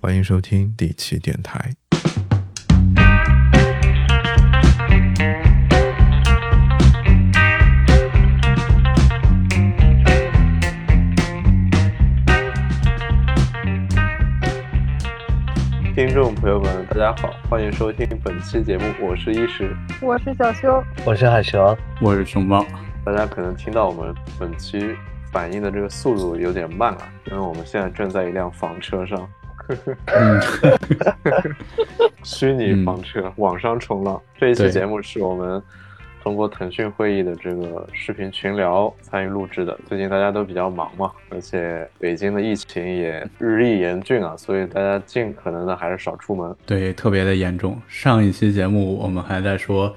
欢迎收听第七电台。听众朋友们，大家好，欢迎收听本期节目，我是一石，我是小修，我是海蛇，我是熊猫。大家可能听到我们本期反应的这个速度有点慢啊，因为我们现在正在一辆房车上，虚拟房车，网上冲浪。这一期节目是我们通过腾讯会议的这个视频群聊参与录制的。最近大家都比较忙嘛，而且北京的疫情也日益严峻啊，所以大家尽可能的还是少出门。对，特别的严重。上一期节目我们还在说，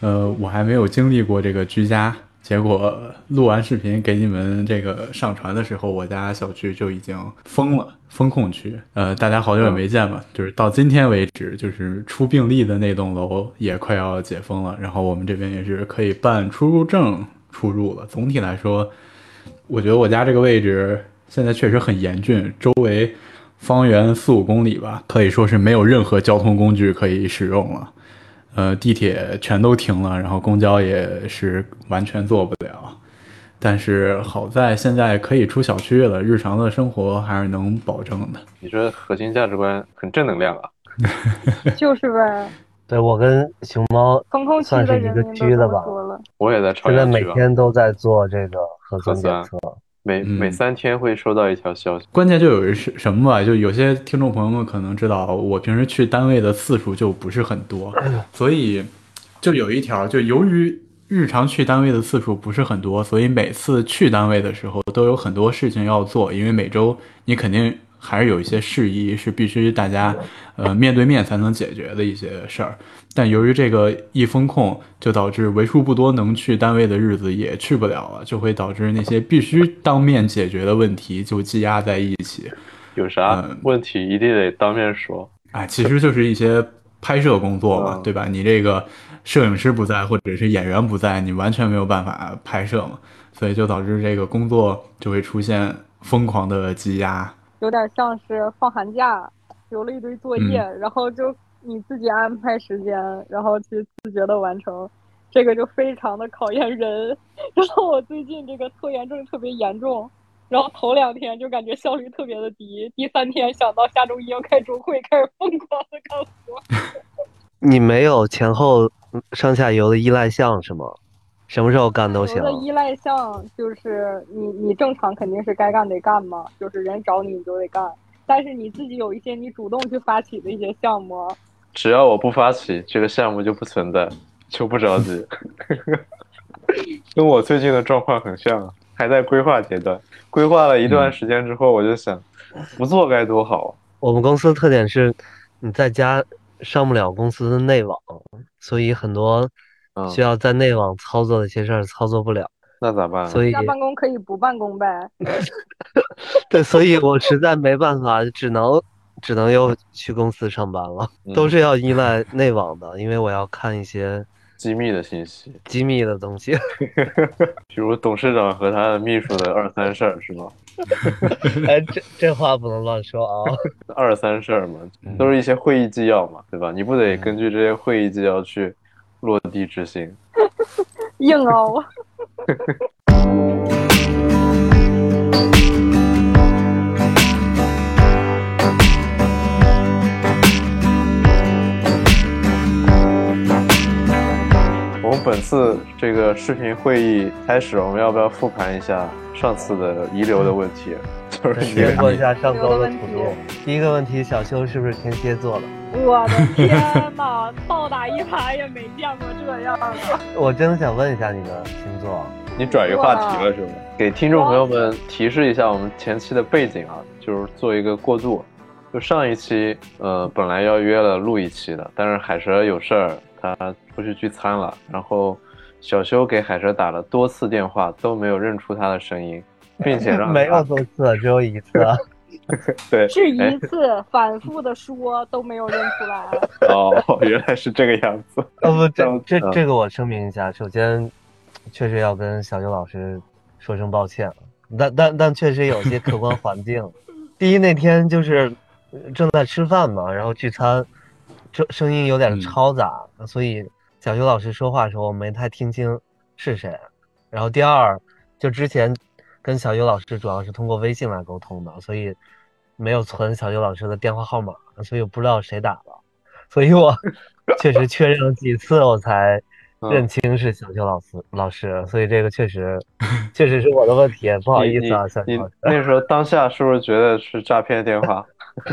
呃，我还没有经历过这个居家。结果录完视频给你们这个上传的时候，我家小区就已经封了封控区。呃，大家好久也没见嘛，就是到今天为止，就是出病例的那栋楼也快要解封了。然后我们这边也是可以办出入证出入了。总体来说，我觉得我家这个位置现在确实很严峻，周围方圆四五公里吧，可以说是没有任何交通工具可以使用了。呃，地铁全都停了，然后公交也是完全坐不了。但是好在现在可以出小区了，日常的生活还是能保证的。你说核心价值观很正能量啊？就是呗。对我跟熊猫算是一个区的吧。我也在朝阳现在每天都在做这个核酸检测。每每三天会收到一条消息，关键就有是什么吧？就有些听众朋友们可能知道，我平时去单位的次数就不是很多，所以就有一条，就由于日常去单位的次数不是很多，所以每次去单位的时候都有很多事情要做，因为每周你肯定。还是有一些事宜是必须大家，呃，面对面才能解决的一些事儿。但由于这个一封控，就导致为数不多能去单位的日子也去不了了，就会导致那些必须当面解决的问题就积压在一起。有啥问题一定得当面说。哎，其实就是一些拍摄工作嘛，对吧？你这个摄影师不在，或者是演员不在，你完全没有办法拍摄嘛，所以就导致这个工作就会出现疯狂的积压。有点像是放寒假，留了一堆作业，然后就你自己安排时间，然后去自觉的完成，这个就非常的考验人。然后我最近这个拖延症特别严重，然后头两天就感觉效率特别的低，第三天想到下周一要开周会，开始疯狂的干活。你没有前后上下游的依赖项是吗？什么时候干都行。的依赖项就是你，你正常肯定是该干得干嘛，就是人找你你就得干。但是你自己有一些你主动去发起的一些项目，只要我不发起，这个项目就不存在，就不着急。跟我最近的状况很像，还在规划阶段。规划了一段时间之后，我就想，不做该多好。我们公司的特点是，你在家上不了公司的内网，所以很多。需要在内网操作的一些事儿操作不了，那咋办？所以下办公可以不办公呗。对，所以我实在没办法，只能只能又去公司上班了。都是要依赖内网的，因为我要看一些机密的信息、机密的东西，比如董事长和他的秘书的二三事儿，是吗？哎，这这话不能乱说啊！二三事儿嘛，都是一些会议纪要嘛，对吧？你不得根据这些会议纪要去。落地执行，硬凹。我们本次这个视频会议开始，我们要不要复盘一下上次的遗留的问题？就是先说一下上周的图录。第一个问题，小修是不是天蝎座的？我的天哪，倒打一耙也没见过这样的。我真的想问一下你的星座，你转移话题了是吗？给听众朋友们提示一下我们前期的背景啊，就是做一个过渡。就上一期，呃，本来要约了录一期的，但是海蛇有事儿，他出去聚餐了。然后小修给海蛇打了多次电话，都没有认出他的声音，并且让没有多次，只有一次。对，是一次反复的说都没有认出来。哦，原来是这个样子。哦不，这这这个我声明一下，首先确实要跟小邱老师说声抱歉，但但但确实有些客观环境。第一那天就是正在吃饭嘛，然后聚餐，这声音有点嘈杂，所以小修老师说话的时候我没太听清是谁。然后第二，就之前跟小优老师主要是通过微信来沟通的，所以没有存小优老师的电话号码，所以我不知道谁打了，所以我 确实确认了几次我才认清是小修老师老师，所以这个确实确实是我的问题，不好意思啊，小修老师。那时候当下是不是觉得是诈骗电话？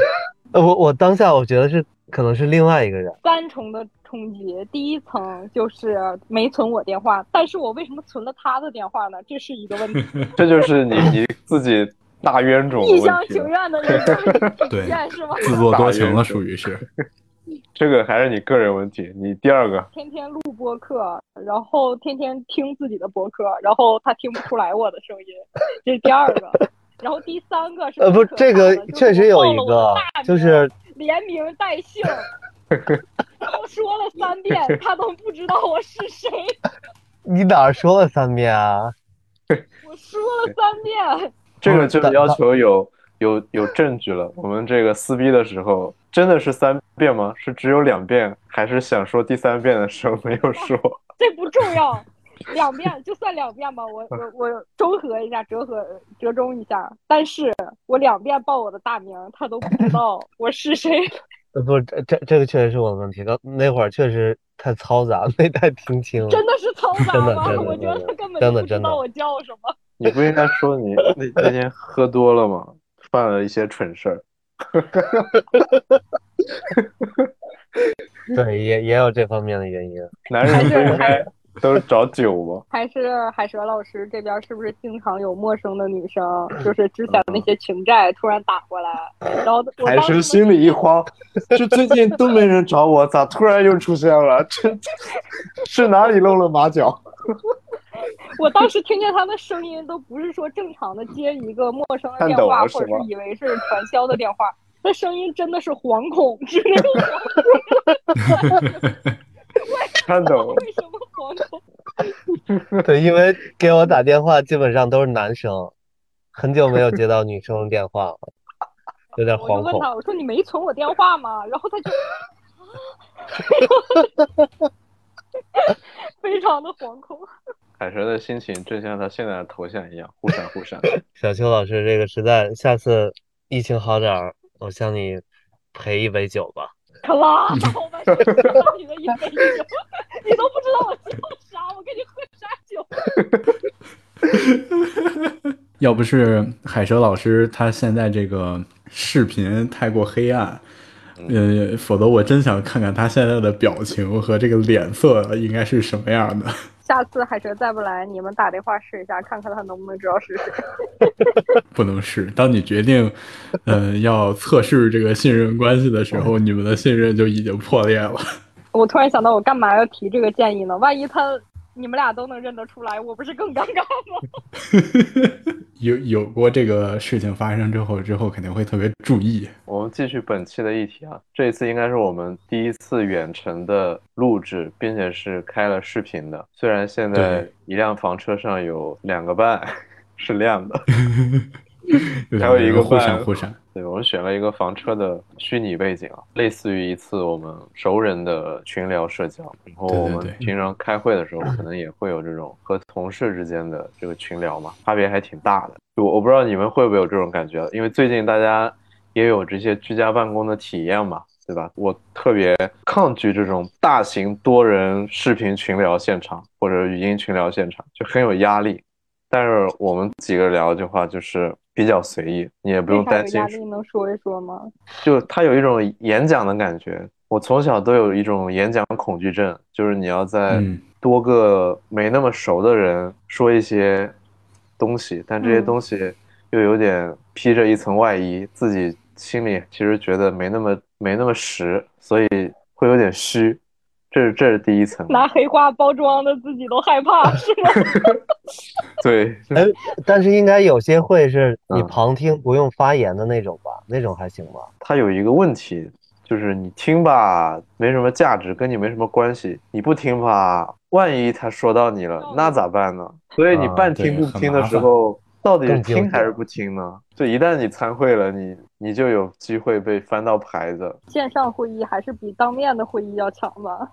呃，我我当下我觉得是可能是另外一个人。三重的冲击，第一层就是没存我电话，但是我为什么存了他的电话呢？这是一个问题。这就是你你自己大冤种，一厢情愿的那种体现是吗？自作多情了，属于是。这个还是你个人问题。你第二个，天天录播客，然后天天听自己的播客，然后他听不出来我的声音，这是第二个。然后第三个是呃不，这个确实有一个，就是连名带姓，然后说了三遍，他都不知道我是谁。你哪儿说了三遍啊？我说了三遍。这个就要求有有有证据了。我们这个撕逼的时候，真的是三遍吗？是只有两遍，还是想说第三遍的时候没有说？这不重要。两遍就算两遍吧，我我我中和一下，折合折中一下。但是我两遍报我的大名，他都不知道我是谁。呃，不，这这这个确实是我的问题。刚那会儿确实太嘈杂，没太听清。真的是嘈杂吗？我觉得他根本就不知道我叫什么。你不应该说你那那天喝多了吗？犯了一些蠢事儿。对，也也有这方面的原因。男人不应该。都是找酒吗？还是海蛇老师这边是不是经常有陌生的女生，就是之前的那些情债突然打过来，然后海蛇心里一慌，就最近都没人找我，咋突然又出现了？这是哪里露了马脚？我当时听见他的声音，都不是说正常的接一个陌生的电话，或者是以为是传销的电话，那声音真的是惶恐，是那种惶恐。颤抖。为什么？对，因为给我打电话基本上都是男生，很久没有接到女生的电话了，有点惶恐。我问他，我说你没存我电话吗？然后他就，非常的惶恐。海蛇的心情正像他现在的头像一样，忽闪忽闪。小邱老师，这个实在，下次疫情好点儿，我向你赔一杯酒吧。可拉倒 吧！你的一杯酒，你都不知道我叫啥，我跟你喝啥酒？要不是海蛇老师他现在这个视频太过黑暗，呃，否则我真想看看他现在的表情和这个脸色应该是什么样的。下次海蛇再不来，你们打电话试一下，看看他能不能知道是谁。不能试。当你决定，呃，要测试这个信任关系的时候，你们的信任就已经破裂了。我突然想到，我干嘛要提这个建议呢？万一他。你们俩都能认得出来，我不是更尴尬吗？有有过这个事情发生之后，之后肯定会特别注意。我们继续本期的议题啊，这一次应该是我们第一次远程的录制，并且是开了视频的。虽然现在一辆房车上有两个半 是亮的。还有一个互闪互闪，对我们选了一个房车的虚拟背景啊，类似于一次我们熟人的群聊社交。然后我们平常开会的时候，可能也会有这种和同事之间的这个群聊嘛，差别还挺大的。我我不知道你们会不会有这种感觉，因为最近大家也有这些居家办公的体验嘛，对吧？我特别抗拒这种大型多人视频群聊现场或者语音群聊现场，就很有压力。但是我们几个聊的话，就是比较随意，你也不用担心。压力能说一说吗？就他有一种演讲的感觉。我从小都有一种演讲恐惧症，就是你要在多个没那么熟的人说一些东西，但这些东西又有点披着一层外衣，自己心里其实觉得没那么没那么实，所以会有点虚。这是这是第一层，拿黑话包装的自己都害怕，是吗？对，哎，但是应该有些会是你旁听不用发言的那种吧？那种还行吧？它有一个问题，就是你听吧没什么价值，跟你没什么关系；你不听吧，万一他说到你了，那咋办呢？所以你半听不听的时候，到底是听还是不听呢？就一旦你参会了，你你就有机会被翻到牌子。线上会议还是比当面的会议要强吧？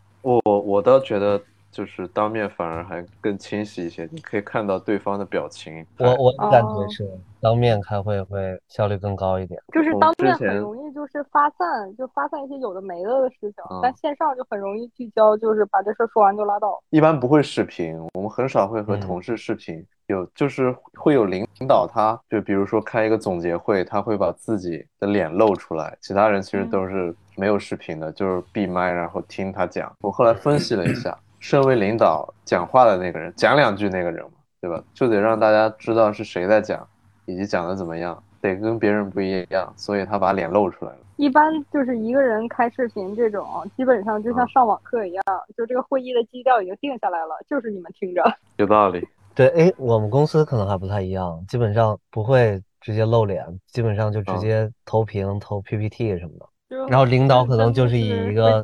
我我倒觉得，就是当面反而还更清晰一些，你可以看到对方的表情。我我感哦觉是，当面开会会效率更高一点。就是当面很容易就是发散，就发散一些有的没的的事情，嗯但线上就很容易聚焦，就是把这事儿说完就拉倒。一般不会视频，我们很少会和嗯同事视频。有就是会有领导他，就比如说开一个总结会，他会把自己的脸露出来，其他人其实都是没有视频的，就是闭麦然后听他讲。我后来分析了一下，身为领导讲话的那个人，讲两句那个人嘛，对吧？就得让大家知道是谁在讲，以及讲的怎么样，得跟别人不一样，所以他把脸露出来了。一般就是一个人开视频这种，基本上就像上网课一样，就这个会议的基调已经定下来了，就是你们听着。有道理。对，哎，我们公司可能还不太一样，基本上不会直接露脸，基本上就直嗯接投屏、投 PPT 什么的。然后领导可能就是以一个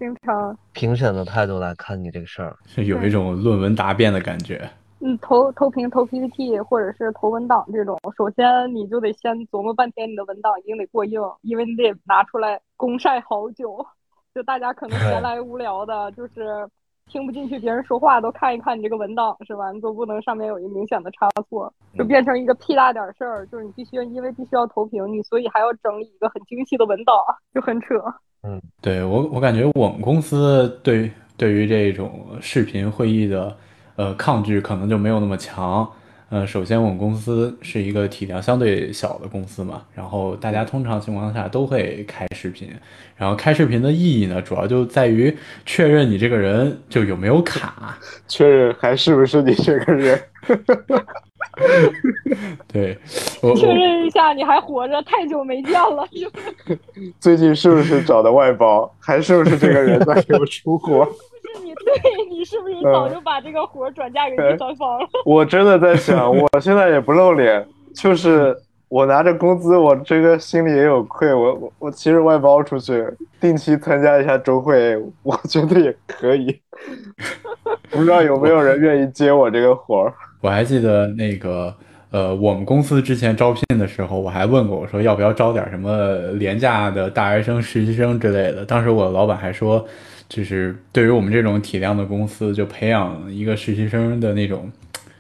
评审的态度来看你这个事儿。是有一种论文答辩的感觉。嗯，投投屏、投 PPT 或者是投文档这种，首先你就得先琢磨半天你的文档一定得过硬，因为你得拿出来公晒好久。就大家可能闲来无聊的，就是听不进去别人说话，都看一看你这个文档是吧？你总不能上面有一明显的差错，就变成一个屁大点事儿，就是你必须因为必须要投屏，你所以还要整理一个很精细的文档，就很扯。嗯对我，我感觉我们公司对对于这种视频会议的呃抗拒可能就没有那么强。呃，首先我们公司是一个体量相对小的公司嘛，然后大家通常情况下都会开视频，然后开视频的意义呢，主要就在于确认你这个人就有没有卡。确认还是不是你这个人？对，我确认一下你还活着，太久没见了。最近是不是找的外包？还是不是这个人在给我出活？是你对你是不是 早就把这个活转嫁给第三方了？我真的在想，我现在也不露脸，就是我拿着工资，我这个心里也有愧。我我我其实外包出去，定期参加一下周会，我觉得也可以。不知道有没有人愿意接我这个活儿？我还记得那个，呃，我们公司之前招聘的时候，我还问过，我说要不要招点什么廉价的大学生、实习生之类的。当时我老板还说，就是对于我们这种体量的公司，就培养一个实习生的那种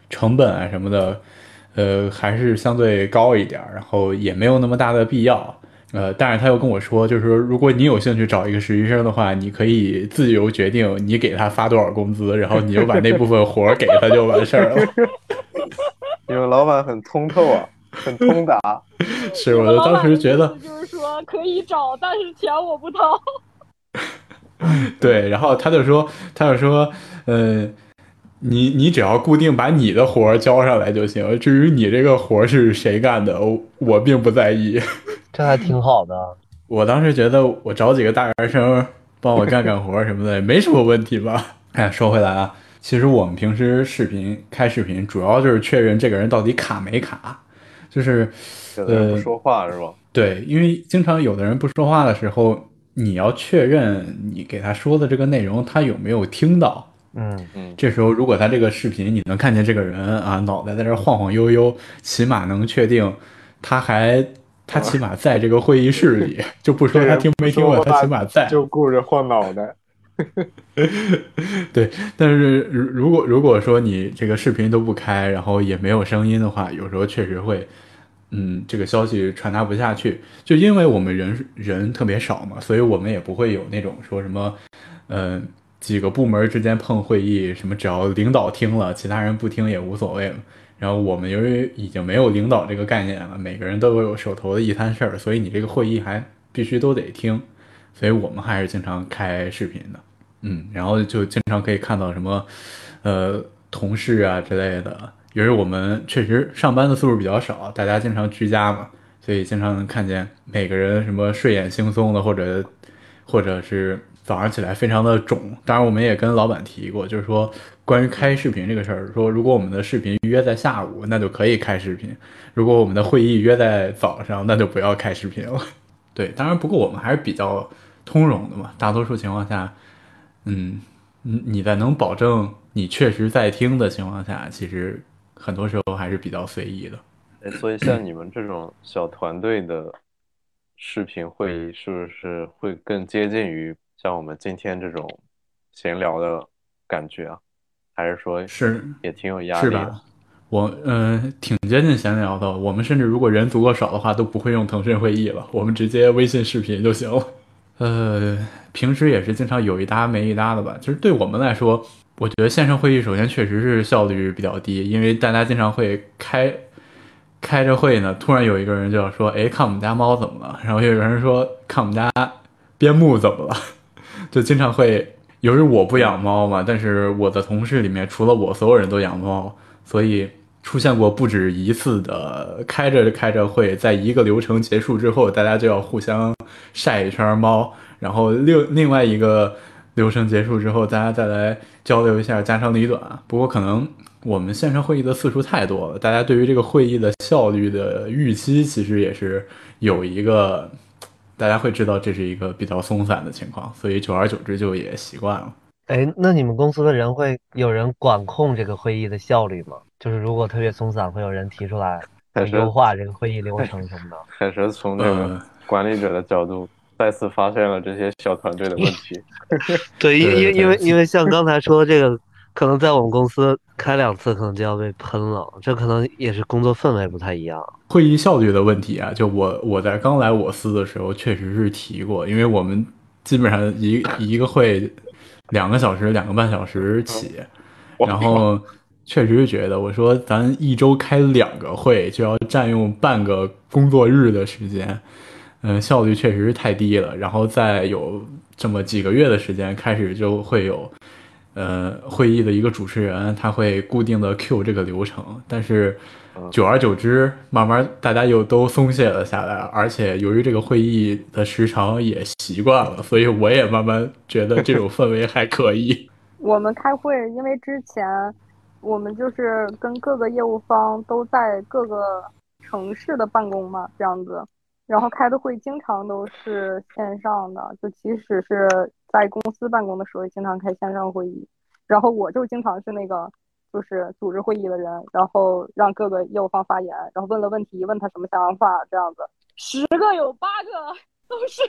成本啊什么的，呃，还是相对高一点儿，然后也没有那么大的必要。呃，但是他又跟我说，就是说，如果你有兴趣找一个实习生的话，你可以自由决定你给他发多少工资，然后你就把那部分活儿给他就完事儿了。你们老板很通透啊，很通达。是，我就当时觉得，就是说可以找，但是钱我不掏。对，然后他就说，他就说，呃，你你只要固定把你的活儿交上来就行，至于你这个活儿是谁干的，我我并不在意。这还挺好的。我当时觉得我找几个大学生帮我干干活什么的，也没什么问题吧。哎，说回来啊，其实我们平时视频开视频，主要就是确认这个人到底卡没卡，就是呃不说话是吧？对，因为经常有的人不说话的时候，你要确认你给他说的这个内容他有没有听到。嗯，嗯，这时候，如果他这个视频你能看见这个人啊，脑袋在这晃晃悠悠，起码能确定他还他起码在这个会议室里，就不说他听没听过，他起码在。就顾着晃脑袋。对，但是如如果如果说你这个视频都不开，然后也没有声音的话，有时候确实会，嗯，这个消息传达不下去。就因为我们人人特别少嘛，所以我们也不会有那种说什么，呃，几个部门之间碰会议，什么只要领导听了，其他人不听也无所谓了。然后我们由于已经没有领导这个概念了，每个人都有手头的一摊事儿，所以你这个会议还必须都得听，所以我们还是经常开视频的。嗯，然后就经常可以看到什么，呃，同事啊之类的。由于我们确实上班的次数比较少，大家经常居家嘛，所以经常能看见每个人什么睡眼惺忪的，或者或者是早上起来非常的肿。当然，我们也跟老板提过，就是说关于开视频这个事儿，说如果我们的视频约在下午，那就可以开视频；如果我们的会议约在早上，那就不要开视频了。对，当然，不过我们还是比较通融的嘛，大多数情况下。嗯，你你在能保证你确实在听的情况下，其实很多时候还是比较随意的。哎，所以像你们这种小团队的视频会议，是不是会更接近于像我们今天这种闲聊的感觉啊？还是说是也挺有压力的？是吧？我嗯、呃挺接近闲聊的。我们甚至如果人足够少的话，都不会用腾讯会议了，我们直接微信视频就行了。呃，平时也是经常有一搭没一搭的吧。其实对我们来说，我觉得线上会议首先确实是效率比较低，因为大家经常会开开着会呢，突然有一个人就要说：“哎，看我们家猫怎么了？”然后又有人说：“看我们家边牧怎么了？” 就经常会，由于我不养猫嘛，但是我的同事里面除了我，所有人都养猫，所以出现过不止一次的开着开着会，在一个流程结束之后，大家就要互相晒一圈猫，然后另另外一个流程结束之后，大家再来交流一下家长里短。不过可能我们线上会议的次数太多了，大家对于这个会议的效率的预期其实也是有一个，大家会知道这是一个比较松散的情况，所以久而久之就也习惯了。哎，那你们公司的人会有人管控这个会议的效率吗？就是如果特别松散，会有人提出来优化这个会议流程什么的。还是从那个呃管理者的角度再次发现了这些小团队的问题？对，因因因为因为像刚才说的这个，可能在我们公司开两次，可能就要被喷了。这可能也是工作氛围不太一样。会议效率的问题啊，就我我在刚来我司的时候确实是提过，因为我们基本上一一个会两个小时、两个半小时起，然后确实是觉得我说咱一周开两个会就要占用半个工作日的时间，嗯，效率确实是太低了。然后再有这么几个月的时间，开始就会有。呃，会议的一个主持人他会固定的 Q 这个流程，但是久而久之，慢慢大家又都松懈了下来，而且由于这个会议的时长也习惯了，所以我也慢慢觉得这种氛围还可以。我们开会，因为之前我们就是跟各个业务方都在各个城市的办公嘛，这样子，然后开的会经常都是线上的，就即使是在公司办公的时候，也经常开线上会议。然后我就经常是那个就是组织会议的人，然后让各个业务方发言，然后问了问题，问他什么想法，这样子，十个有八个都是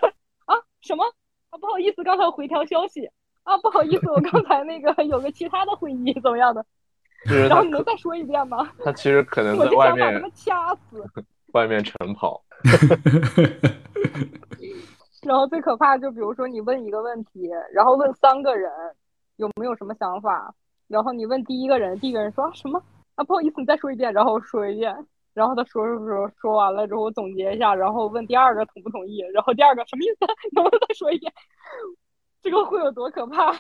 啊什么啊不好意思，刚才回条消息。啊，不好意思，我刚才那个 有个其他的会议，怎么样的？然后你能再说一遍吗？他其实可能我在外面就想把他们掐死。外面晨跑，然后最可怕就比如说你问一个问题，然后问三个人有没有什么想法，然后你问第一个人，第一个人说、啊、什么啊不好意思，你再说一遍，然后说一遍，然后他说说说说完了之后我总结一下，然后问第二个同不同意，然后第二个什么意思？能不能再说一遍？这个会有多可怕？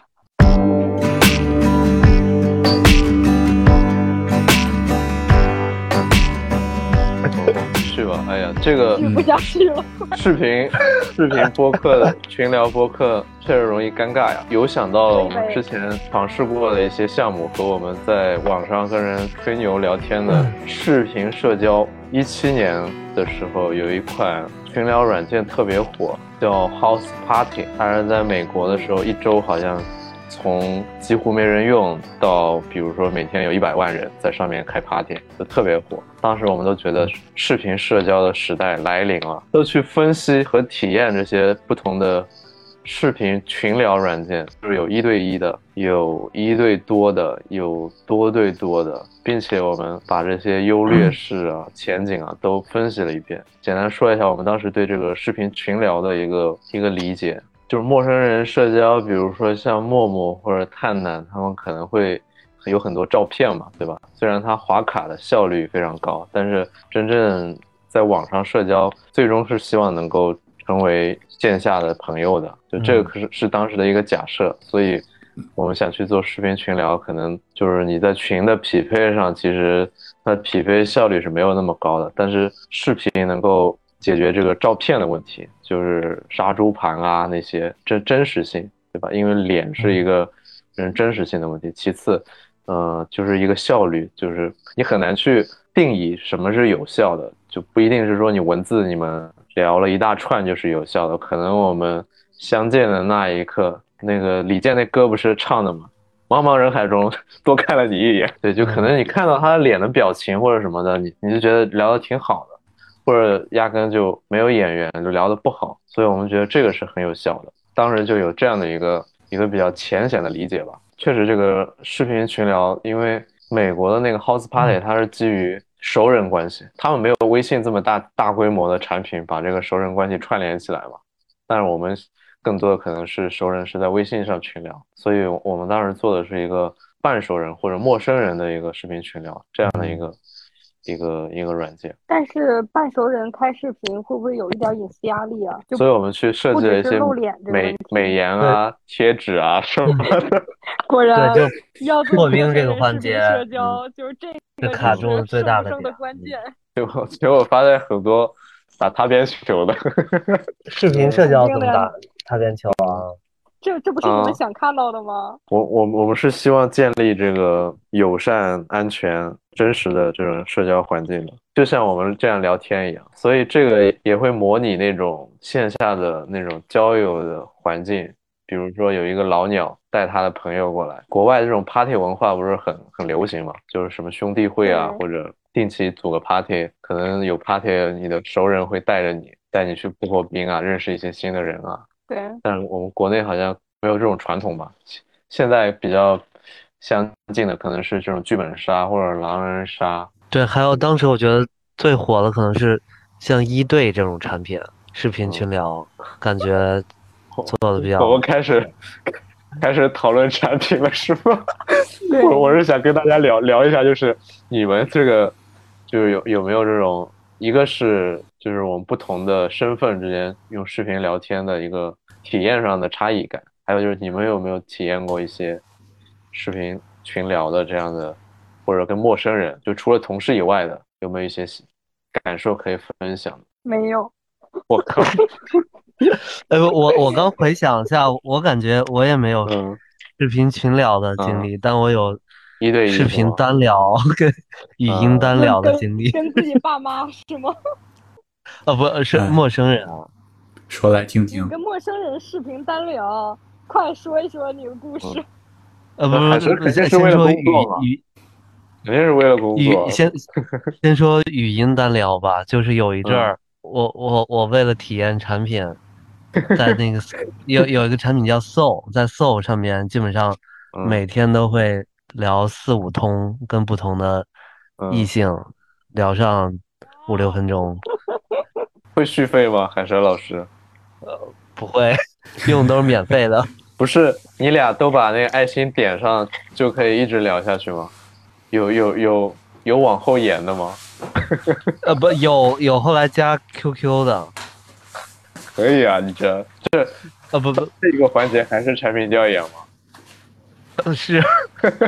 是吧？哎呀，这个听不下去了。视频 视频播客的群聊播客确实容易尴尬呀。有想到了我们之前尝试过的一些项目和我们在网上跟人吹牛聊天的视频社交。一七年的时候有一款群聊软件特别火，叫 House Party，它是在美国的时候一周好像。从几乎没人用到，比如说每天有一百万人在上面开 party，就特别火。当时我们都觉得视频社交的时代来临了，都去分析和体验这些不同的视频群聊软件，就是有一对一的，有一对多的，有多对多的，并且我们把这些优劣势啊、前景啊都分析了一遍。简单说一下我们当时对这个视频群聊的一个一个理解。就是陌生人社交，比如说像陌陌或者探探，他们可能会有很多照片嘛，对吧？虽然它划卡的效率非常高，但是真正在网上社交，最终是希望能够成为线下的朋友的。就这个可是是当时的一个假设，所以我们想去做视频群聊，可能就是你在群的匹配上，其实它匹配效率是没有那么高的，但是视频能够。解决这个照片的问题，就是杀猪盘啊那些真真实性，对吧？因为脸是一个人真实性的问题。其次，呃，就是一个效率，就是你很难去定义什么是有效的，就不一定是说你文字你们聊了一大串就是有效的，可能我们相见的那一刻，那个李健那歌不是唱的吗茫茫人海中 多看了你一眼。对，就可能你看到他脸的表情或者什么的，你你就觉得聊的挺好的，或者压根就没有演员就聊得不好，所以我们觉得这个是很有效的。当时就有这样的一个一个比较浅显的理解吧。确实，这个视频群聊，因为美国的那个 House Party 它是基于熟人关系，他们没有微信这么大大规模的产品把这个熟人关系串联起来嘛。但是我们更多的可能是熟人是在微信上群聊，所以我们当时做的是一个半熟人或者陌生人的一个视频群聊这样的一个一个一个软件。但是半熟人开视频会不会有一点隐私压力啊？所以我们去设计了一些美美颜啊、贴纸啊什么的。果然对，就 破冰这个环节社交就是这个是卡就是住最大的关键。结果结果发现很多打擦边球的。视频社交怎么打擦边球啊？这这不是你啊们想看到的吗？我我我们是希望建立这个友善、安全、真实的这种社交环境的，就像我们这样聊天一样。所以这个也会模拟那种线下的那种交友的环境，比如说有一个老鸟带他的朋友过来，国外这种 party 文化不是很很流行嘛，就是什么兄弟会啊，或者定期组个 party，可能有 party，你的熟人会带着你，带你去破破冰啊，认识一些新的人啊。对，但是我们国内好像没有这种传统吧。现现在比较相近的可能是这种剧本杀或者狼人杀。对，还有当时我觉得最火的可能是像一对这种产品，视频群聊，感觉做的比较我们开始开始讨论产品了，是吗？我我是想跟大家聊聊一下，就是你们这个就是有有没有这种，一个是就是我们不同的身份之间用视频聊天的一个体验上的差异感，还有就是你们有没有体验过一些视频群聊的这样的，或者跟陌生人，就除了同事以外的，有没有一些感受可以分享？没有。我靠，哎，我我刚回想一下，我感觉我也没有嗯，视频群聊的经历，但我有一对一视频单聊跟语音单聊的经历。跟自己爸妈是吗？啊，不是哎陌生人啊，说来听听你。跟陌生人视频单聊，快说一说你的故事。呃，不是不不，先肯定是为了先说语工作嘛语肯定是为了工作语，。先 先说语音单聊吧，就是有一阵儿，我我我为了体验产品，在那个 有有一个产品叫 Soul，在 Soul 上面基本上嗯每天都会聊四五通，跟不同的异嗯性聊上五六分钟，会续费吗？海蛇老师，呃不会用都是免费的。不是你俩都把那个爱心点上就可以一直聊下去吗？有有有有往后延的吗？呃，不有有后来加 QQ 的，可以啊，你这这呃不不这个环节还是产品调研吗？呃 是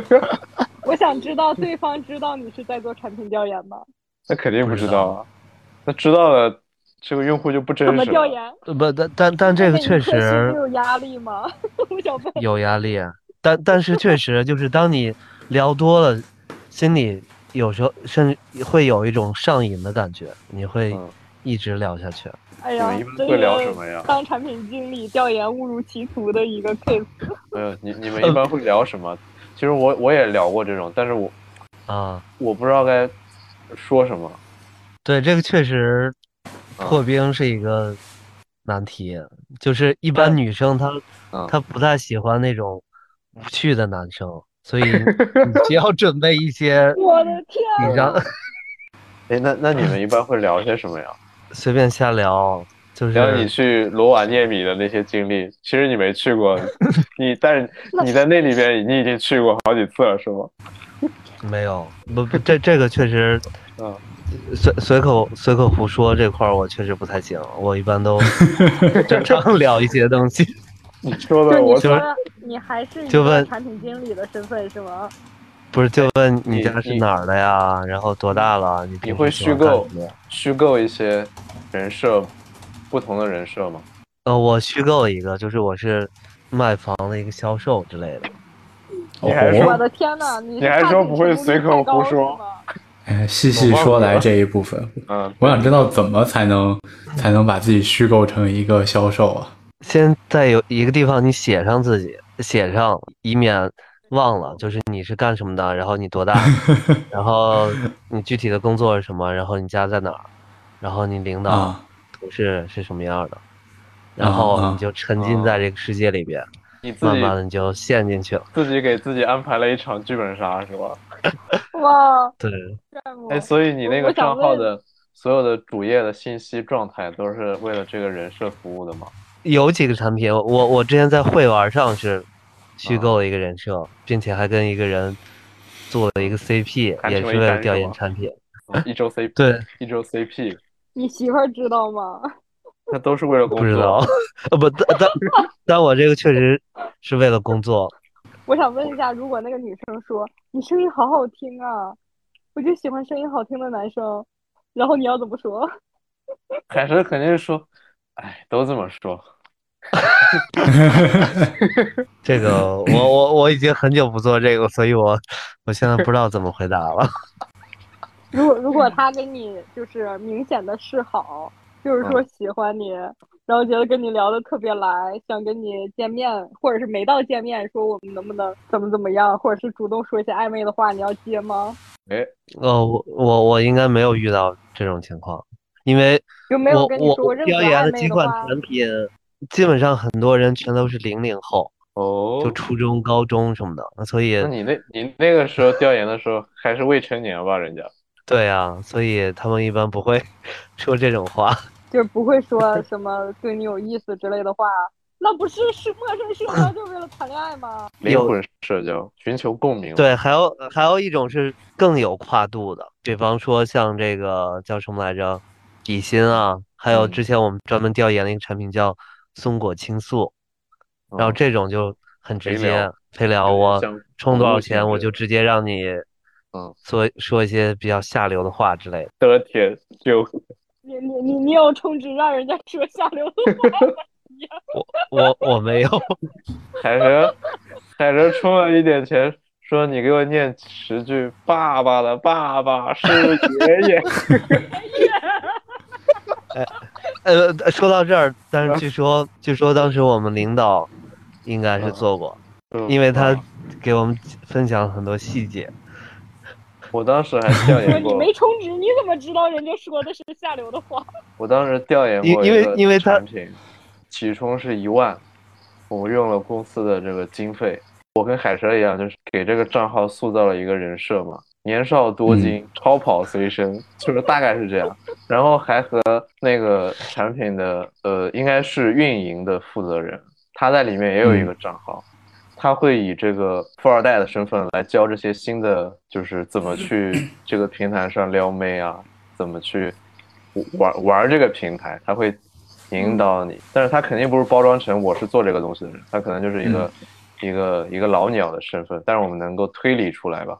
我想知道对方知道你是在做产品调研吗？那肯定不知道啊。那知道了，这个用户就不真怎么。调研？呃不但但但这个确实有压力吗？有压力，但但是确实就是当你聊多了，心里有时候甚至会有一种上瘾的感觉，你会嗯一直聊下去。哎呀你们一般，会聊什么呀当产品经理调研误入歧途的一个 case。没有，你你们一般会聊什么？其实我我也聊过这种，但是我啊，我不知道该说什么。对，这个确实啊破冰是一个难题，就是一般女生她嗯她不太喜欢那种无趣的男生，所以 你需要准备一些 我的天你让 哎，那那你们一般会聊些什么呀？随便瞎聊，就聊你去罗瓦涅米的那些经历，其实你没去过，你但是你在那里边你已经去过好几次了，是吗？没有不不这这个确实嗯，随随口随口胡说这块儿我确实不太行，我一般都 正常聊一些东西。你说的我你说你还是就问产品经理的身份是吗？不是，就问你家是哪儿的呀？然后多大了？你你会虚构虚构一些人设，不同的人设吗？呃，我虚构一个，就是我是卖房的一个销售之类的。你还说我的天呐，你还说不会随口胡说吗哎，细细说来这一部分，嗯，我想知道怎么才能才能把自己虚构成一个销售啊？先在有一个地方你写上自己，写上，以免忘了，就是你是干什么的，然后你多大，然后你具体的工作是什么，然后你家在哪儿，然后你领导、啊同事是什么样的，然后你就沉浸在这个世界里边，你自己慢慢的你就陷进去了。自己给自己安排了一场剧本杀是吧？哇，对。哎，所以你那个账号的所有的主页的信息状态都是为了这个人设服务的吗？有几个产品，我我之前在会玩上是虚构了一个人设，并且还跟一个人做了一个 CP，也是为了调研产品。嗯一周 CP，对，一周 CP，你媳妇儿知道吗？那都是为了工作。不知道，呃不，但但但我这个确实是为了工作。我想问一下，如果那个女生说你声音好好听啊，我就喜欢声音好听的男生，然后你要怎么说？海神肯定是说，哎，都这么说。这个 我我我已经很久不做这个，所以我我现在不知道怎么回答了。如果如果他跟你就是明显的示好，就是说喜欢你，然后觉得跟你聊的特别来，想跟你见面，或者是没到见面，说我们能不能怎么怎么样，或者是主动说一些暧昧的话，你要接吗？哎，呃，我我我应该没有遇到这种情况，因为就没我有跟你我我说过任何调研暧的几款？产品，基本上很多人全都是零零后，哦，就初中、高中什么的，所以那你那你那个时候调研的时候还是未成年吧？人家对啊，所以他们一般不会 说这种话。就是不会说什么对你有意思之类的话，那不是是陌生社交，就是为了谈恋爱吗？灵魂社交，寻求共鸣。，对，还有还有一种是更有跨度的，比方说像这个叫什么来着，底薪啊，还有嗯。之前我们专门调研的一个产品叫松果青素，然后这种就很直接陪聊，我像充多少钱，我就直接让你，嗯，说说一些比较下流的话之类的。得铁就你你你你有充值让人家说下流的话吗？我我没有，海神，海神充了一点钱，说你给我念十句“爸爸的爸爸是爷爷 呃，说到这儿，但啊是据说据说当时我们领导应该是嗯做过，”，嗯因为他啊给我们分享了很多细节。我当时还调研过，你没充值，你怎么知道人家说的是下流的话？我当时调研因因为过一个因为他产品，起充是一万，我们用了公司的这个经费，我跟海蛇一样，就是给这个账号塑造了一个人设嘛，年少多金，超跑随身，就是大概是这样。然后还和那个产品的呃，应该是运营的负责人，他在里面也有一个账号。他会以这个富二代的身份来教这些新的，就是怎么去 这个平台上撩妹啊，怎么去玩玩这个平台，他会引导你，但是他肯定不是包装成我是做这个东西的人，他可能就是一个、一个一个老鸟的身份，但是我们能够推理出来吧，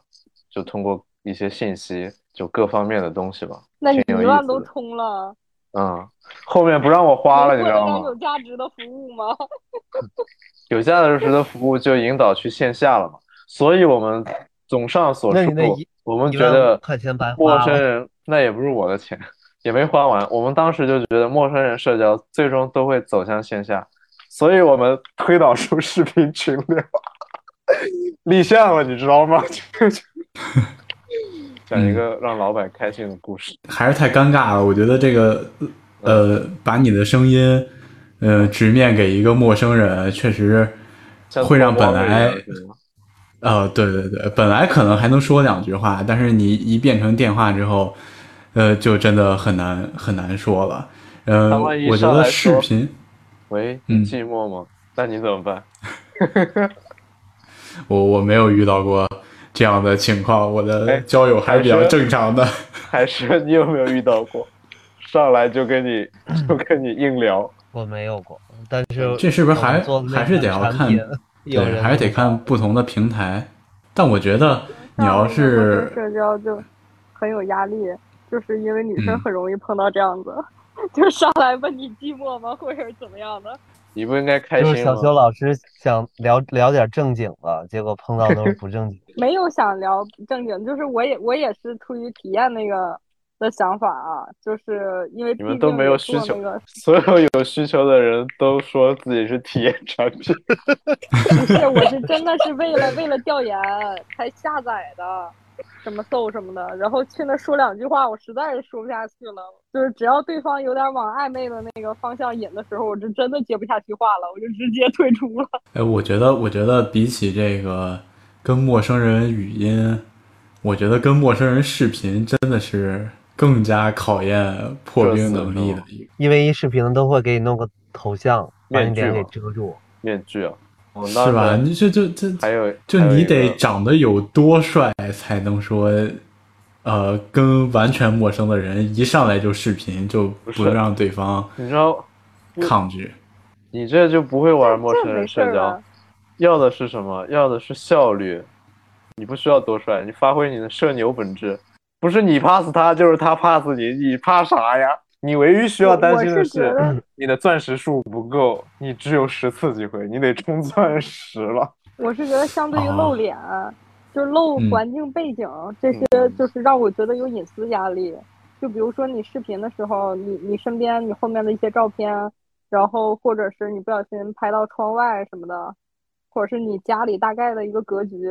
就通过一些信息，就各方面的东西吧，那你都思的。充了，嗯，后面不让我花了，你知道吗有？价值的服务吗？有价值的服务就引导去线下了嘛，所以我们总上所述我们觉得陌。生人那也不是我的钱，也没花完。我们当时就觉得陌生人社交最终都会走向线下，所以我们推导出视频群聊，立项了，你知道吗？讲一个让老板开心的故事。还是太尴尬了。我觉得这个，呃，把你的声音，呃，直面给一个陌生人，确实会让本来呃，对对对，本来可能还能说两句话，但是你一变成电话之后，呃，就真的很难很难说了。呃，他万一我觉得视频，喂，嗯你寂寞吗？那你怎么办？我我没有遇到过这样的情况，我哎的交友还是比较正常的。还是你有没有遇到过？上来就跟你 就跟你硬聊，我没有过，但是这是不是还还是得要看对，还是得看不同的平台。但我觉得你要是社交就很有压力，就是因为女生嗯很容易碰到这样子，就上来问你寂寞吗，或者是怎么样的。你不应该开就是小？修老师想聊聊点正经的，结果碰到都是 不正经。没有想聊正经，就是我也我也是出于体验那个的想法啊，就是因为你们都没有需求，所有有需求的人都说自己是体验产品。不是，我是 真的是为了为了调研才下载的，什么搜什么的，然后去那说两句话，我实在是说不下去了。就是只要对方有点往暧昧的那个方向引的时候，我就真的接不下去话了，我就直接退出了。哎，我觉得，我觉得比起这个跟陌生人语音，我觉得跟陌生人视频真的是。更加考验破冰能力的一个，因为一视频都会给你弄个头像，把你脸给遮住。面具啊，是吧？你这就这还有，就你得长得有多帅才能说，呃，跟完全陌生的人一上来就视频，就不让对方你知道抗拒。你这就不会玩陌生人社交，要的是什么？要的是效率。你不需要多帅，你发挥你的社牛本质。不是你 pass 他，就是他 pass 你，你怕啥呀？你唯一需要担心的是你的钻石数不够，你只有十次机会，你得充钻石了。我是觉得相对于露脸，就是露环境背景这些，就是让我觉得有隐私压力。就比如说你视频的时候，你你身边你后面的一些照片，然后或者是你不小心拍到窗外什么的，或者是你家里大概的一个格局。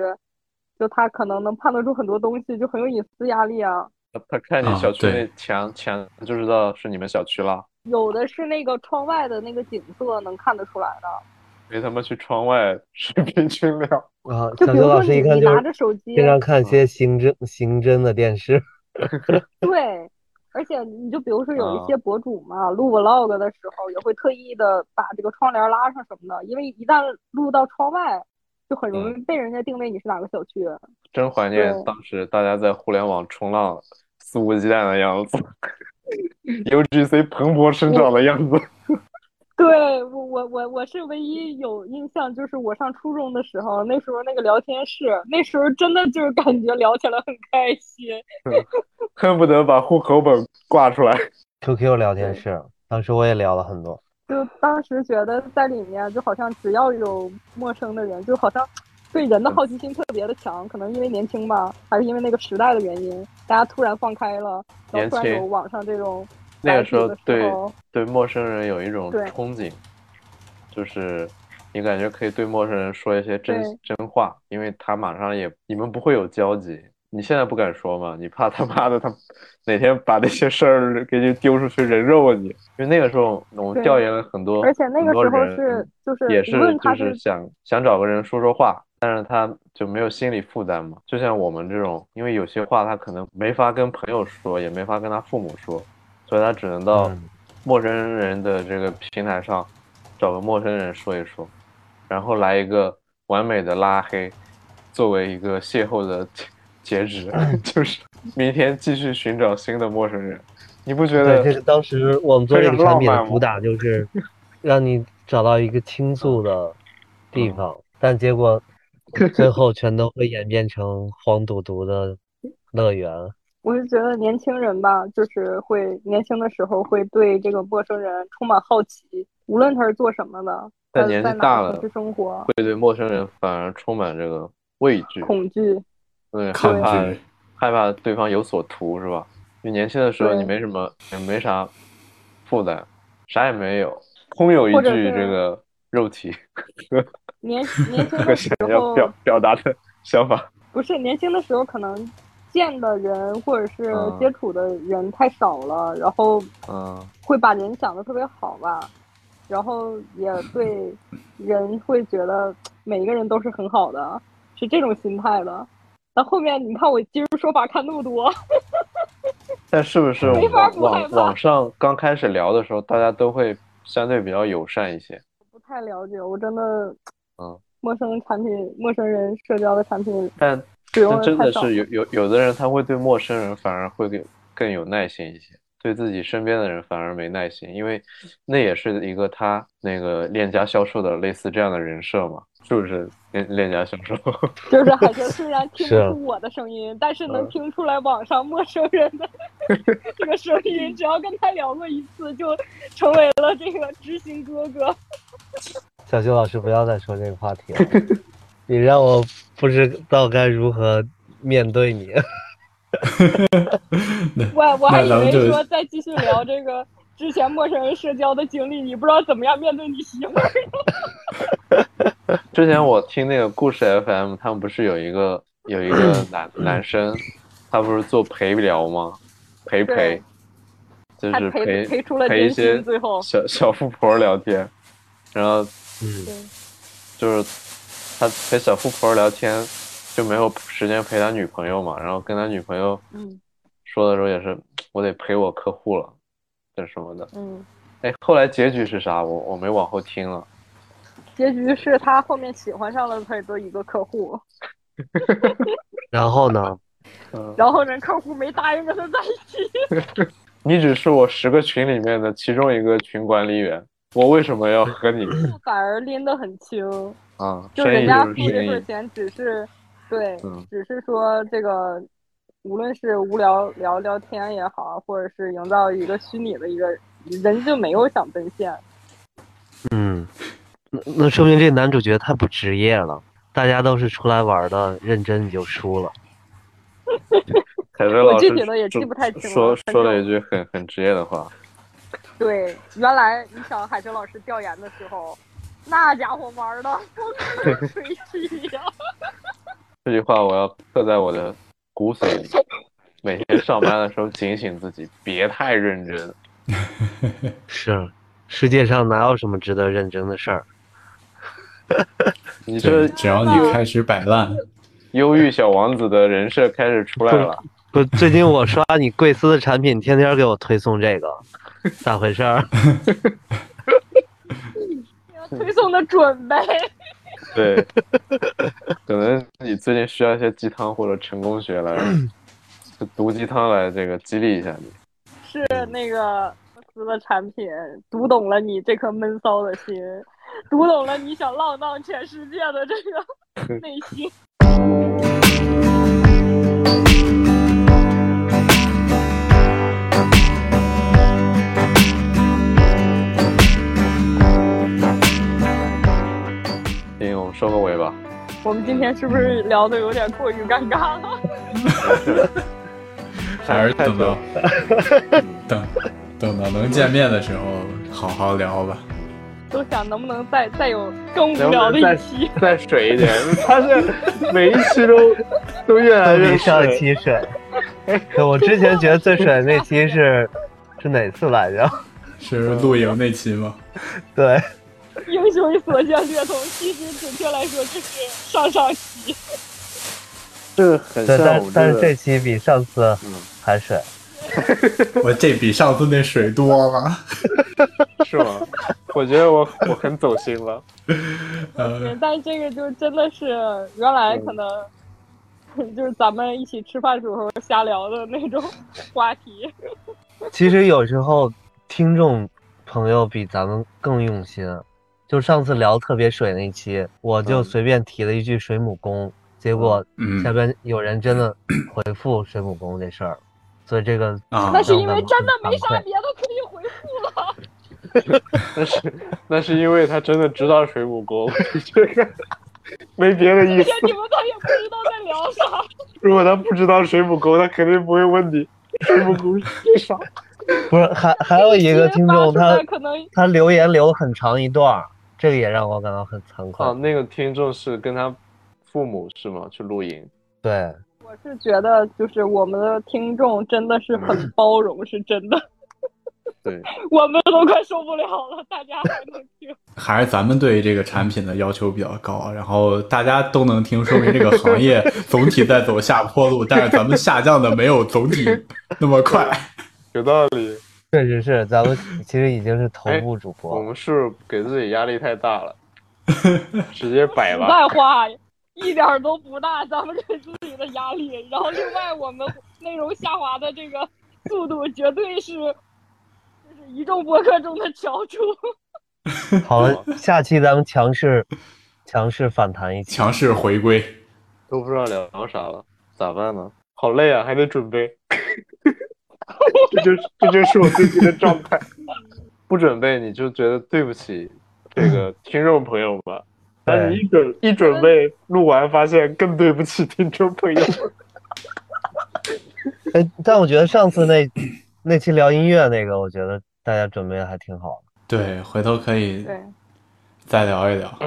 就他可能能判断出很多东西，就很有隐私压力啊。他看你小区那墙墙就知道是你们小区了。有的是那个窗外的那个景色能看得出来的。没他妈去窗外视频群聊啊！小刘老师一看就经常看一些刑侦刑侦的电视。对，而且你就比如说有一些博主嘛，录 vlog 的时候也会特意的把这个窗帘拉上什么的，因为一旦录到窗外。就很容易被人家定位你是哪个小区。真怀念当时大家在互联网冲浪、肆无忌惮的样子，UGC 蓬勃生长的样子。对我我我我是唯一有印象，就是我上初中的时候，那时候那个聊天室，那时候真的就是感觉聊起来很开心，恨不得把户口本挂出来。QQ 聊天室，当时我也聊了很多。就当时觉得在里面，就好像只要有陌生的人，就好像对人的好奇心特别的强。可能因为年轻吧，还是因为那个时代的原因，大家突然放开了，然后突然有网上这种那个时候对对陌生人有一种憧憬，就是你感觉可以对陌生人说一些真真话，因为他马上也你们不会有交集。你现在不敢说吗？你怕他妈的他哪天把那些事儿给你丢出去人肉你？因为那个时候我们调研了很多，而且那个时候是就是也是就是想想找个人说说话，但是他就没有心理负担嘛。就像我们这种，因为有些话他可能没法跟朋友说，也没法跟他父母说，所以他只能到陌生人的这个平台上找个陌生人说一说，然后来一个完美的拉黑，作为一个邂逅的。截止 就是明天继续寻找新的陌生人，你不觉得？对，这个当时我们做这个产品的主打就是让你找到一个倾诉的地方，但结果最后全都会演变成黄赌毒的乐园。我是觉得年轻人吧，就是会年轻的时候会对这个陌生人充满好奇，无论他是做什么的，但年纪大了，生活会对陌生人反而充满这个畏惧、恐惧。对，害怕害怕对方有所图是吧？你年轻的时候你没什么，也没啥负担，啥也没有，空有一句这个肉体。年年轻的时候表表达的想法，不是年轻的时候可能见的人或者是接触的人太少了，然后嗯，会把人想的特别好吧，然后也对人会觉得每一个人都是很好的，是这种心态的。那后面你看我今日说法看那么多，但是不是网网网上刚开始聊的时候，大家都会相对比较友善一些？不太了解，我真的，嗯，陌生产品、陌生人社交的产品，但但真的是有有有的人他会对陌生人反而会更更有耐心一些，对自己身边的人反而没耐心，因为那也是一个他那个链家销售的类似这样的人设嘛。是不是链链家销售？就是海豚 虽然听不出我的声音，但是能听出来网上陌生人的 这个声音。只要跟他聊过一次，就成为了这个知心哥哥。小邱老师，不要再说这个话题了，你让我不知道该如何面对你。我我还以为说再继续聊这个之前陌生人社交的经历，你不知道怎么样面对你媳妇儿。之前我听那个故事 FM，他们不是有一个有一个男男生，他不是做陪聊吗？陪陪，就是陪陪一些，最后小小富婆聊天，然后嗯，就是他陪小富婆聊天，就没有时间陪他女朋友嘛，然后跟他女朋友嗯说的时候也是，我得陪我客户了，这什么的。嗯，哎，后来结局是啥？我我没往后听了。结局是他后面喜欢上了他的一个客户，然后呢？嗯，然后人客户没答应跟他在一起。你只是我十个群里面的其中一个群管理员，我为什么要和你反而拎得很轻，啊？就人家付这份钱只是对嗯，只是说这个，无论是无聊聊聊天也好，或者是营造一个虚拟的一个人，就没有想奔现。嗯，那那说明这男主角太不职业了。大家都是出来玩的，认真你就输了。凯瑞老师具体的也记不太清了说说了一句很很职业的话，对，原来你想海哲老师调研的时候，那家伙玩的风生水起呀、这句话我要刻在我的骨髓里。每天上班的时候警醒自己，别太认真。是，世界上哪有什么值得认真的事儿？你对，这只要你开始摆烂，忧郁小王子的人设开始出来了。不，最近我刷你贵司的产品，天天给我推送这个，咋回事儿？推送的准备。对，可能你最近需要一些鸡汤或者成功学来，就毒鸡汤来这个激励一下你。是那个公司的产品读懂了你这颗闷骚的心，读懂了你想浪荡全世界的这个内心。行，我们收个尾吧。我们今天是不是聊的有点过于尴尬了？还是等到 等等到能见面的时候好好聊吧。都想能不能再再有更无聊的一期？再水一点，他是每一期都都越来越上一水。期水。对，我之前觉得最水的那期是是哪次来着？是露营那期吗？对，英雄所见略同，其实准确来说就是上上期。这个很但但是我这个，这期比上次嗯，还水。我这比上次那水多了。是吗？我觉得我我很走心了。嗯，但这个就真的是原来可能就是咱们一起吃饭时候瞎聊的那种话题。其实有时候听众朋友比咱们更用心。就上次聊特别水那期，我就嗯随便提了一句水母宫，结果嗯下边有人真的回复水母宫这事儿，所以这个啊那是因为真的没啥别的可以回复了。那是那是因为他真的知道水母宫，这个没别的意思而且。你们他也不知道在聊啥。如果他不知道水母宫，他肯定不会问你水母宫是 啥。不是还还有一个听众他可能他留言留很长一段儿，这个也让我感到很惭愧。啊，那个听众是跟他父母是吗？去露营。对，我是觉得就是我们的听众真的是很包容，是真的。对，我们都快受不了了，大家还能听。还是咱们对这个产品的要求比较高，然后大家都能听，说明这个行业 总体在走下坡路，但是咱们下降的没有总体那么快。有道理。确实是咱们 其实已经是头部主我播，们是不是给自己压力太大了？直接摆实吧。在话，一点都不大，咱们给自己的压力。然后另外，我们内容下滑的这个速度绝对是，就是一众播客中的翘楚。好了，下期咱们强势强势反弹一期。强势回归，都不知道聊啥了，咋办呢？好累啊，还得准备。这就是这就是我最近的状态。不准备你就觉得对不起这个听众朋友们，但你一准一准备录完，发现更对不起听众朋友们。哎，但我觉得上次那那期聊音乐那个，我觉得大家准备的还挺好的。对，回头可以对，再聊一聊。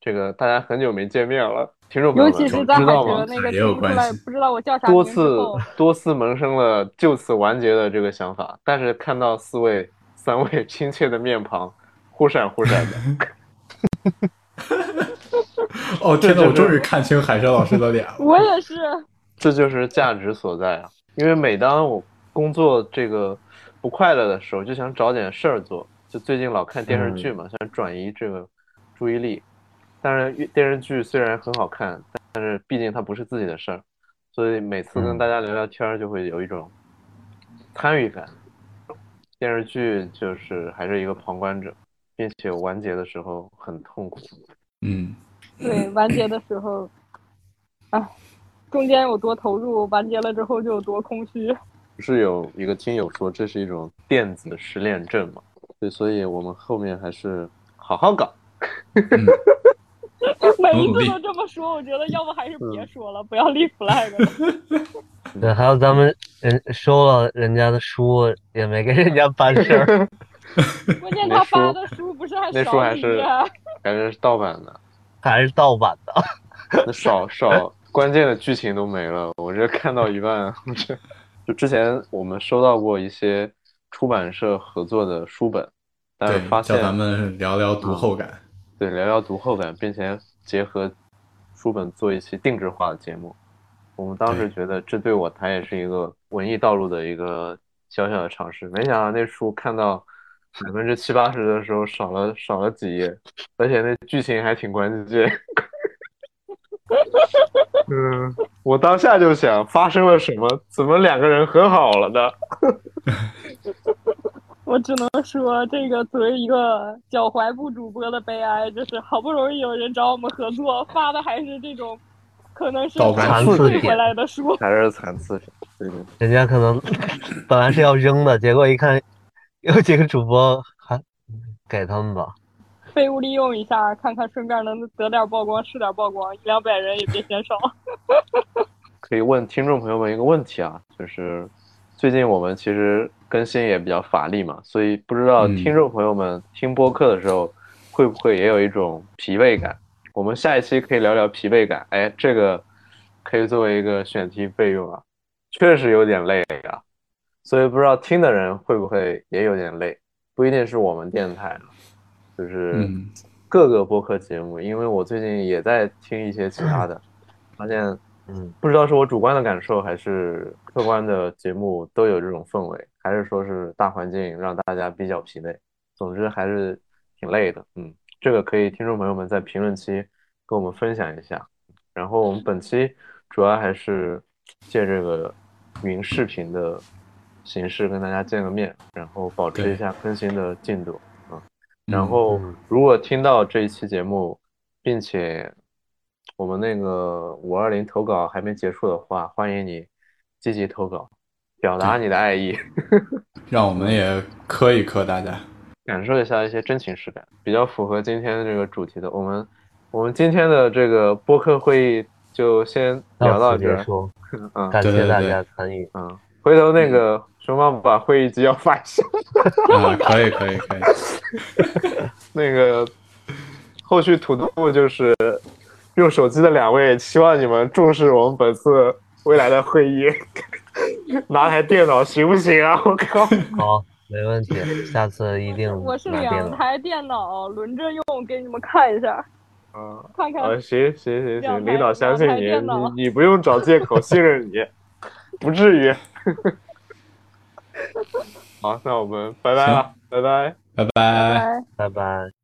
这个大家很久没见面了，听众朋友们尤其是在海知道吗？哲那个也有听出来关系不知道我叫啥多次，多次萌生了就此完结的这个想法，但是看到四位三位 亲切的面庞，忽闪忽闪的，哦，天呐，我终于看清海蛇老师的脸了。我也是。这就是价值所在啊！因为每当我工作这个不快乐的时候，就想找点事儿做。就最近老看电视剧嘛，想转移这个注意力。但是电视剧虽然很好看，但是毕竟它不是自己的事儿，所以每次跟嗯大家聊聊天儿就会有一种参与感。电视剧就是还是一个旁观者，并且完结的时候很痛苦。嗯，对，完结的时候，哎，中间有多投入，完结了之后就有多空虚。不是有一个听友说这是一种电子失恋症嘛？对，所以我们后面还是好好搞。每一次都这么说，我觉得要不还是别说了，不要立 flag 了。对，还有咱们人收了人家的书，也没给人家办事儿。关键他发的书不是还那书少几还是页？感觉是盗版的，还是盗版的。那少少关键的剧情都没了。我这看到一半，我这就之前我们收到过一些出版社合作的书本，但是，发现叫咱们聊聊读后感。对聊聊读后感，并且结合书本做一期定制化的节目。我们当时觉得这对我台也是一个文艺道路的一个小小的尝试，没想到那书看到百分之七八十的时候少了少了几页，而且那剧情还挺关键。嗯，我当下就想发生了什么？怎么两个人和好了呢？我只能说，这个作为一个脚踝部主播的悲哀，就是好不容易有人找我们合作，发的还是这种可能是残次品回来的书。还是残次品？对对。人家可能本来是要扔的，结果一看有几个主播还给他们吧。废物利用一下，看看顺便能得点曝光是点曝光，一两百人也别嫌少。可以问听众朋友们一个问题啊，就是最近我们其实更新也比较乏力嘛，所以不知道嗯听众朋友们听播客的时候会不会也有一种疲惫感？我们下一期可以聊聊疲惫感，哎，这个可以作为一个选题备用啊，确实有点累啊，所以不知道听的人会不会也有点累，不一定是我们电台啊，就是嗯各个播客节目，因为我最近也在听一些其他的，发现嗯，不知道是我主观的感受，还是客观的节目都有这种氛围，还是说是大环境让大家比较疲惫。总之还是挺累的，嗯，这个可以听众朋友们在评论区跟我们分享一下。然后我们本期主要还是借这个云视频的形式跟大家见个面，然后保持一下更新的进度啊。然后嗯如果听到这一期节目，并且我们那个五二零投稿还没结束的话，欢迎你积极投稿，表达你的爱意，让我们也磕一磕大家。感受一下一些真情实感，比较符合今天的这个主题的。我们我们今天的这个播客会议就先聊到这儿，此结束，嗯。感谢大家参与。嗯，回头那个熊猫把会议纪要发一下，啊，可以可以可以，那个后续土豆就是用手机的两位，希望你们重视我们本次未来的会议，拿台电脑行不行啊？我靠！好，没问题，下次一定我是。两台电脑轮着用，给你们看一下，嗯，看看啊，行行行行，领导相信你，你你不用找借口，信任你，不至于。好，那我们拜拜了，拜拜。拜拜。拜。拜拜。